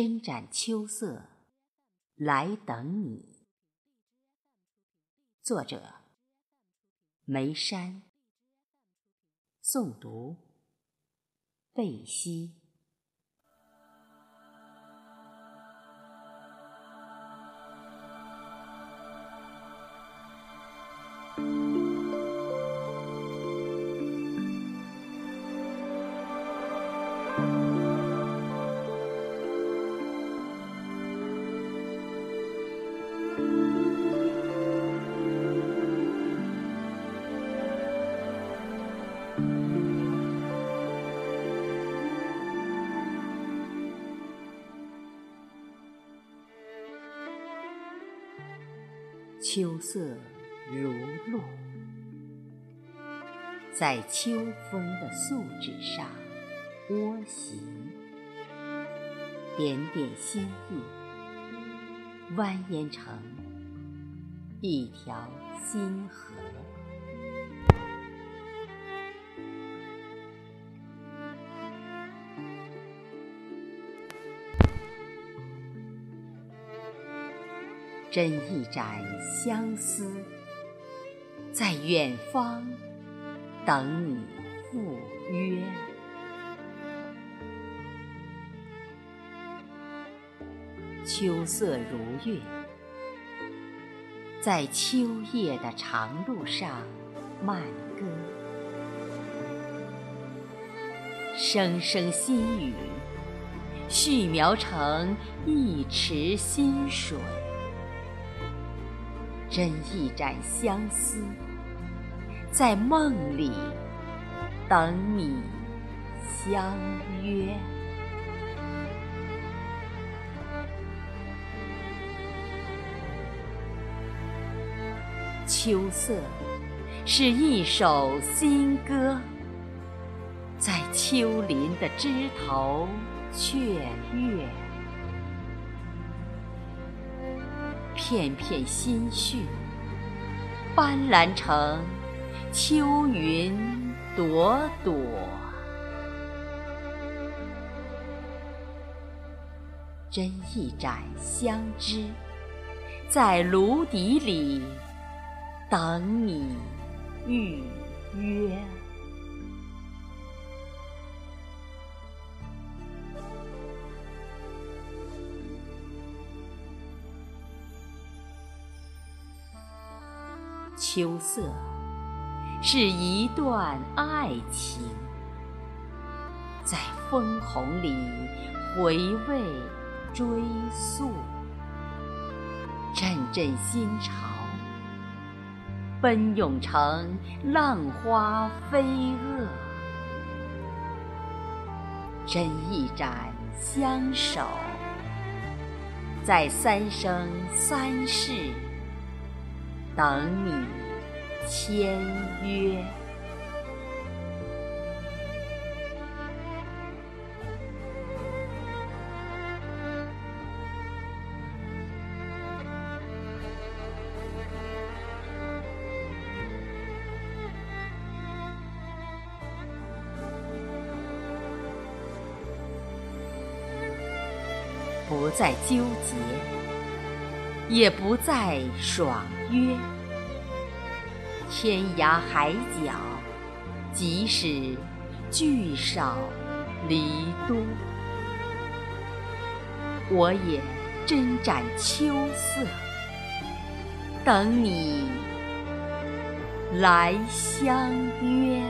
针展秋色，来等你。作者：梅山。诵读：贝西。秋色如露，在秋风的素纸上蜗行，点点心意蜿蜒成一条心河。斟一盏相思，在远方等你赴约。秋色如月，在秋夜的长路上慢歌，声声细语，续描成一池新水。斟一盏相思，在梦里等你相约。秋色是一首新歌，在秋林的枝头雀跃。片片心绪，斑斓成秋云朵朵。斟一盏香脂，在炉底里等你预约。秋色是一段爱情，在枫红里回味追溯，阵阵心潮奔涌成浪花飞蛾。斟一盏相守，在三生三世。等你签约，不再纠结。也不再爽约，天涯海角，即使聚少离多，我也斟盏秋色，等你来相约。